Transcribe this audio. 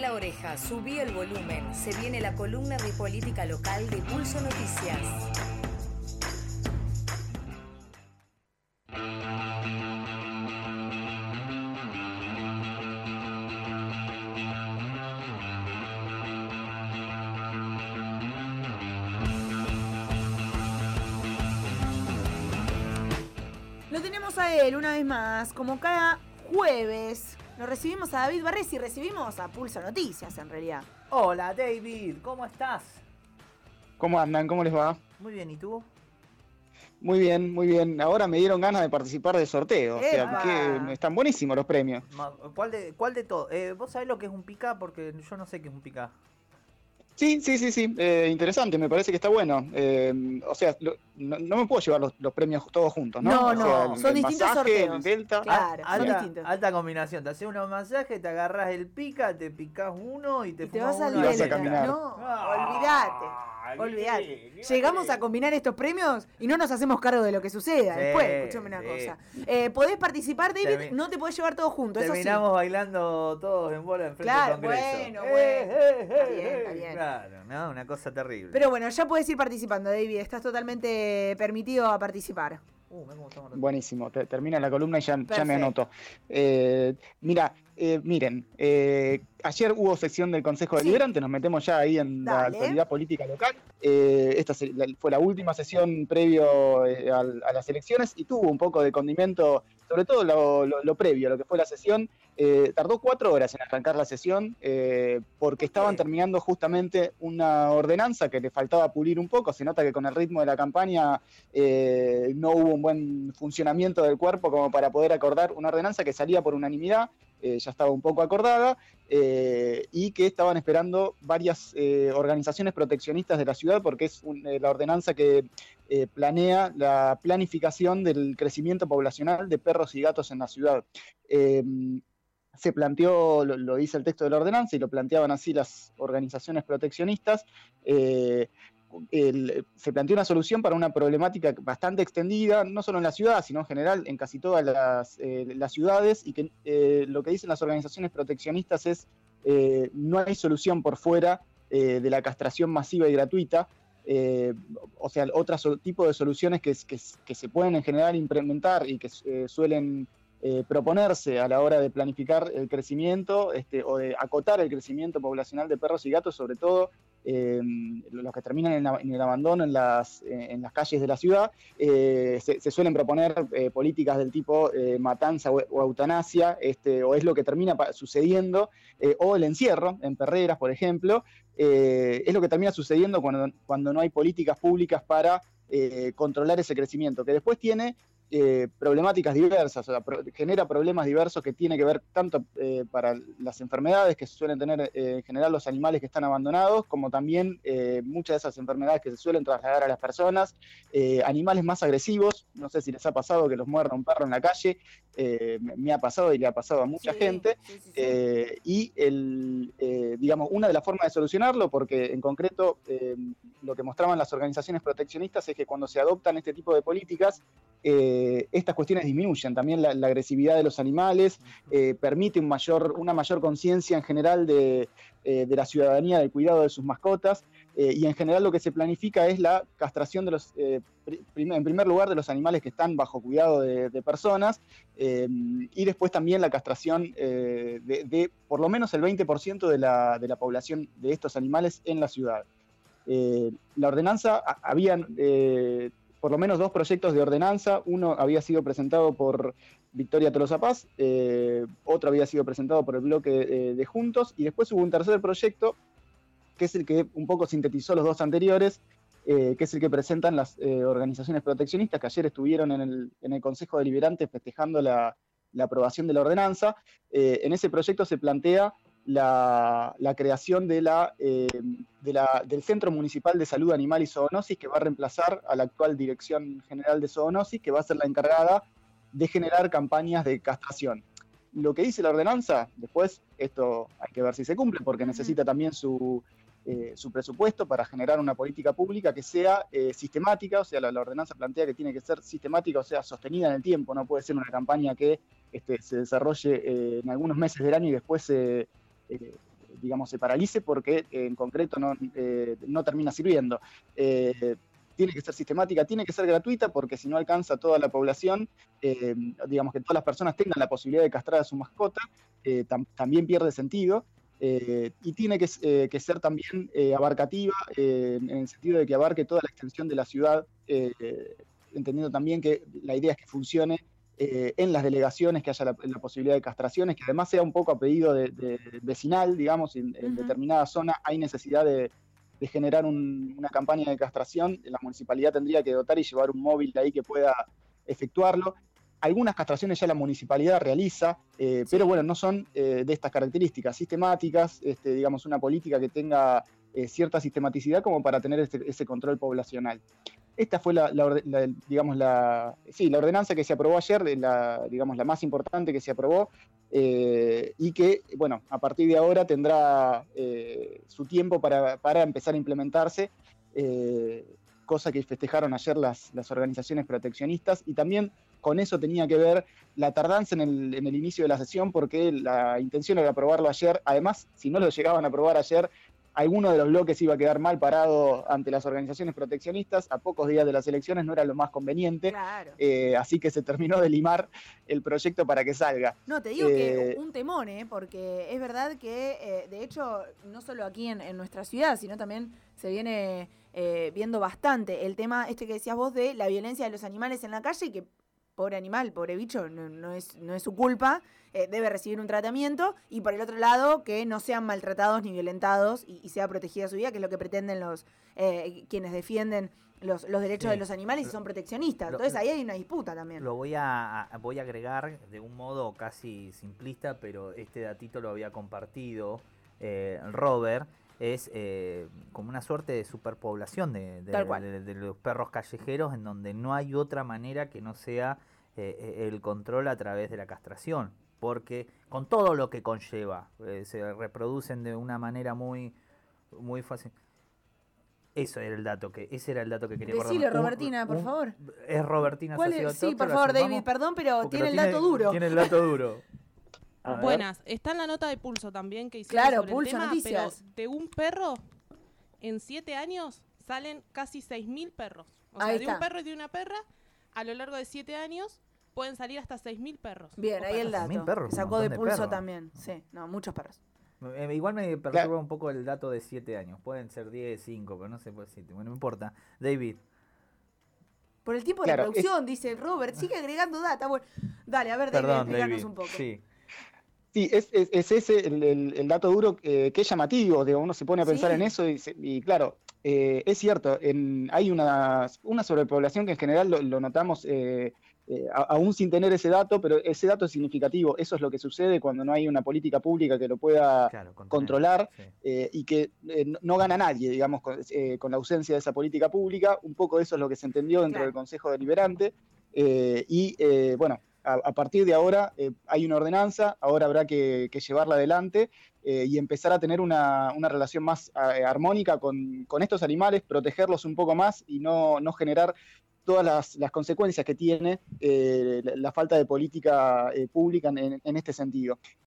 La oreja, subí el volumen. Se viene la columna de política local de Pulso Noticias. Lo tenemos a él una vez más, como cada jueves. Lo recibimos a David Barres y recibimos a Pulso Noticias, en realidad. Hola David, ¿cómo estás? ¿Cómo andan? ¿Cómo les va? Muy bien, ¿y tú? Muy bien, muy bien. Ahora me dieron ganas de participar del sorteo. O sea, que están buenísimos los premios. ¿Cuál de, cuál de todo? Eh, ¿Vos sabés lo que es un pica? Porque yo no sé qué es un pica. Sí, sí, sí, sí. eh, interesante, me parece que está bueno. Eh, o sea, lo- no, no me puedo llevar los, los premios todos juntos, ¿no? No, O no, sea, el- son el distintos masaje, sorteos. El delta. Claro, Ah, son alta, distintos. alta combinación. Te haces unos masajes, te agarras el pica, te picás uno y te, Y te vas al uno Y vas a Delta. caminar. No, Ah, olvídate. Olvídate. qué Llegamos a combinar estos premios y no nos hacemos cargo de lo que suceda. Sí, Después, escúchame una sí. cosa. Eh, podés participar, David, no te podés llevar todo junto, eso sí. Terminamos bailando todos en bola en frente Claro, del Congreso. bueno, Eh, bueno. eh, Está bien, está bien. Claro, no, una cosa terrible. Pero bueno, ya podés ir participando, David. Estás totalmente permitido a participar. Uh, estamos Buenísimo, te- termina la columna y ya, ya me anoto. Eh, mira, eh, miren, eh, ayer hubo sesión del Consejo Sí. Deliberante, nos metemos ya ahí en la actualidad política local. Eh, esta fue la última sesión previo eh, a, las elecciones y tuvo un poco de condimento, sobre todo lo, lo- lo previo, lo que fue la sesión. Eh, tardó cuatro horas en arrancar la sesión porque estaban terminando justamente una ordenanza que le faltaba pulir un poco. Se nota que con el ritmo de la campaña no hubo un buen funcionamiento del cuerpo como para poder acordar una ordenanza que salía por unanimidad, eh, ya estaba un poco acordada, eh, y que estaban esperando varias eh, organizaciones proteccionistas de la ciudad, porque es la ordenanza que planea la planificación del crecimiento poblacional de perros y gatos en la ciudad. Se planteó, lo, lo dice el texto de la ordenanza, y lo planteaban así las organizaciones proteccionistas, el- se planteó una solución para una problemática bastante extendida, no solo en la ciudad, sino en general en casi todas las, eh, ciudades, y que eh, lo que dicen las organizaciones proteccionistas es eh, no hay solución por fuera eh, de la castración masiva y gratuita. eh, o sea, otro tipo de soluciones que, se pueden en general implementar y que eh, suelen eh, proponerse a la hora de planificar el crecimiento este, o de acotar el crecimiento poblacional de perros y gatos, sobre todo eh, los que terminan en, el abandono en las, eh, en las calles de la ciudad, eh, se, suelen proponer eh, políticas del tipo matanza o, o eutanasia, este, o es lo que termina sucediendo, o el encierro en perreras, por ejemplo, es lo que termina sucediendo cuando, cuando no hay políticas públicas para controlar ese crecimiento, que después tiene eh, problemáticas diversas, o sea, pro- genera problemas diversos que tiene que ver tanto eh, para las enfermedades que suelen tener eh, en general los animales que están abandonados, como también eh, muchas de esas enfermedades que se suelen trasladar a las personas, animales más agresivos, no sé si les ha pasado que los muerda un perro en la calle, me, ha pasado y le ha pasado a mucha Sí, gente, sí, sí, sí. y el, digamos, una de las formas de solucionarlo, porque en concreto lo que mostraban las organizaciones proteccionistas es que cuando se adoptan este tipo de políticas, eh, estas cuestiones disminuyen. También la, la agresividad de los animales eh, permite un mayor, una mayor conciencia en general de, eh, de la ciudadanía del cuidado de sus mascotas. eh, y en general lo que se planifica es la castración de los, eh, prim- en primer lugar, de los animales que están bajo cuidado de, de personas, eh, y después también la castración eh, de, de por lo menos el 20% de la, de la población de estos animales en la ciudad. Eh, la ordenanza, a- habían eh, por lo menos dos proyectos de ordenanza, uno había sido presentado por Victoria Tolosa Paz, eh, otro había sido presentado por el bloque eh, de Juntos, y después hubo un tercer proyecto, que es el que un poco sintetizó los dos anteriores, eh, que es el que presentan las organizaciones proteccionistas que ayer estuvieron en el, en el Consejo Deliberante festejando la, aprobación de la ordenanza. En ese proyecto se plantea la, la creación de la, eh, de la- del Centro Municipal de Salud Animal y Zoonosis, que va a reemplazar a la actual Dirección General de Zoonosis, que va a ser la encargada de generar campañas de castración. Lo que dice la ordenanza, después esto hay que ver si se cumple, porque necesita también su, eh, su presupuesto para generar una política pública que sea eh, sistemática, o sea, la, la ordenanza plantea que tiene que ser sistemática, o sea, sostenida en el tiempo, no puede ser una campaña que este, se desarrolle eh, en algunos meses del año y después se, eh, digamos, se paralice porque en concreto no, no termina sirviendo tiene que ser sistemática, tiene que ser gratuita, porque si no alcanza toda la población, eh, digamos que todas las personas tengan la posibilidad de castrar a su mascota, eh, también pierde sentido. Eh, y tiene que, ser también abarcativa en el sentido de que abarque toda la extensión de la ciudad, entendiendo también que la idea es que funcione en las delegaciones, que haya la, posibilidad de castraciones, que además sea un poco a pedido de, vecinal, digamos, en, determinada zona hay necesidad de, de generar una campaña de castración, la municipalidad tendría que dotar y llevar un móvil ahí que pueda efectuarlo. Algunas castraciones ya la municipalidad realiza, eh, pero bueno, no son eh, de estas características sistemáticas, este, digamos, una política que tenga eh, cierta sistematicidad como para tener este, ese control poblacional. Esta fue la, digamos, la, sí, la ordenanza que se aprobó ayer, la, digamos, la más importante que se aprobó, eh, y que, bueno, a partir de ahora tendrá eh, su tiempo para, empezar a implementarse, eh, cosa que festejaron ayer las, las, organizaciones proteccionistas, y también con eso tenía que ver la tardanza en el, en el inicio de la sesión, porque la intención era aprobarlo ayer, además, si no lo llegaban a aprobar ayer, alguno de los bloques iba a quedar mal parado ante las organizaciones proteccionistas. A pocos días de las elecciones no era lo más conveniente. Eh, así que se terminó de limar el proyecto para que salga. No, te digo que eh, un temón, ¿eh? porque es verdad que, eh, de hecho, no solo aquí en, nuestra ciudad, sino también se viene viendo bastante el tema este que decías vos de la violencia de los animales en la calle, que pobre animal, pobre bicho, no, es, no es su culpa, eh, debe recibir un tratamiento, y por el otro lado, que no sean maltratados ni violentados y, sea protegida su vida, que es lo que pretenden los eh, quienes defienden los, derechos de los animales y son proteccionistas. Entonces ahí hay una disputa también. Lo voy a, voy a agregar de un modo casi simplista, pero este datito lo había compartido eh, Robert es como una suerte de superpoblación de, de, los perros callejeros en donde no hay otra manera que no sea eh, el control a través de la castración, porque con todo lo que conlleva, eh, se reproducen de una manera muy, muy fácil. Eso era el dato que, ese era el dato que quería Decile, Robertina, por favor. Es Robertina ¿Cuál Sí, por favor, David, perdón, pero tiene el dato duro. Tiene el dato duro. Buenas, está en la nota de pulso también que hicieron claro, sobre pulso el tema, noticias. de un perro, en siete años salen casi 6.000 perros. O sea, de un perro y de una perra, a lo largo de siete años pueden salir hasta 6.000 perros. Bien, ahí el dato. Perros, Sacó de pulso también. Sí, no, muchos perros. Eh, igual me perturba un poco el dato de 7 años. Pueden ser 10, 5, pero no sé por 7. Bueno, no importa. David. Por el tiempo de producción, dice Robert. Sigue agregando data. Bueno, dale, a ver, David, David. un poco. Sí. Sí, es, es, ese el, dato duro que es llamativo, digo, uno se pone a pensar en eso y, claro, eh, es cierto, en, hay una, una sobrepoblación que en general lo, notamos eh, eh, aún sin tener ese dato, pero ese dato es significativo. Eso es lo que sucede cuando no hay una política pública que lo pueda controlar eh, y que eh, no, gana nadie, digamos, con, la ausencia de esa política pública. Un poco eso es lo que se entendió dentro del Consejo Deliberante. y bueno, a, partir de ahora hay una ordenanza, ahora habrá que, llevarla adelante y empezar a tener una, relación más armónica con, estos animales, protegerlos un poco más y no, generar todas las, consecuencias que tiene eh, la, falta de política eh, pública en, este sentido.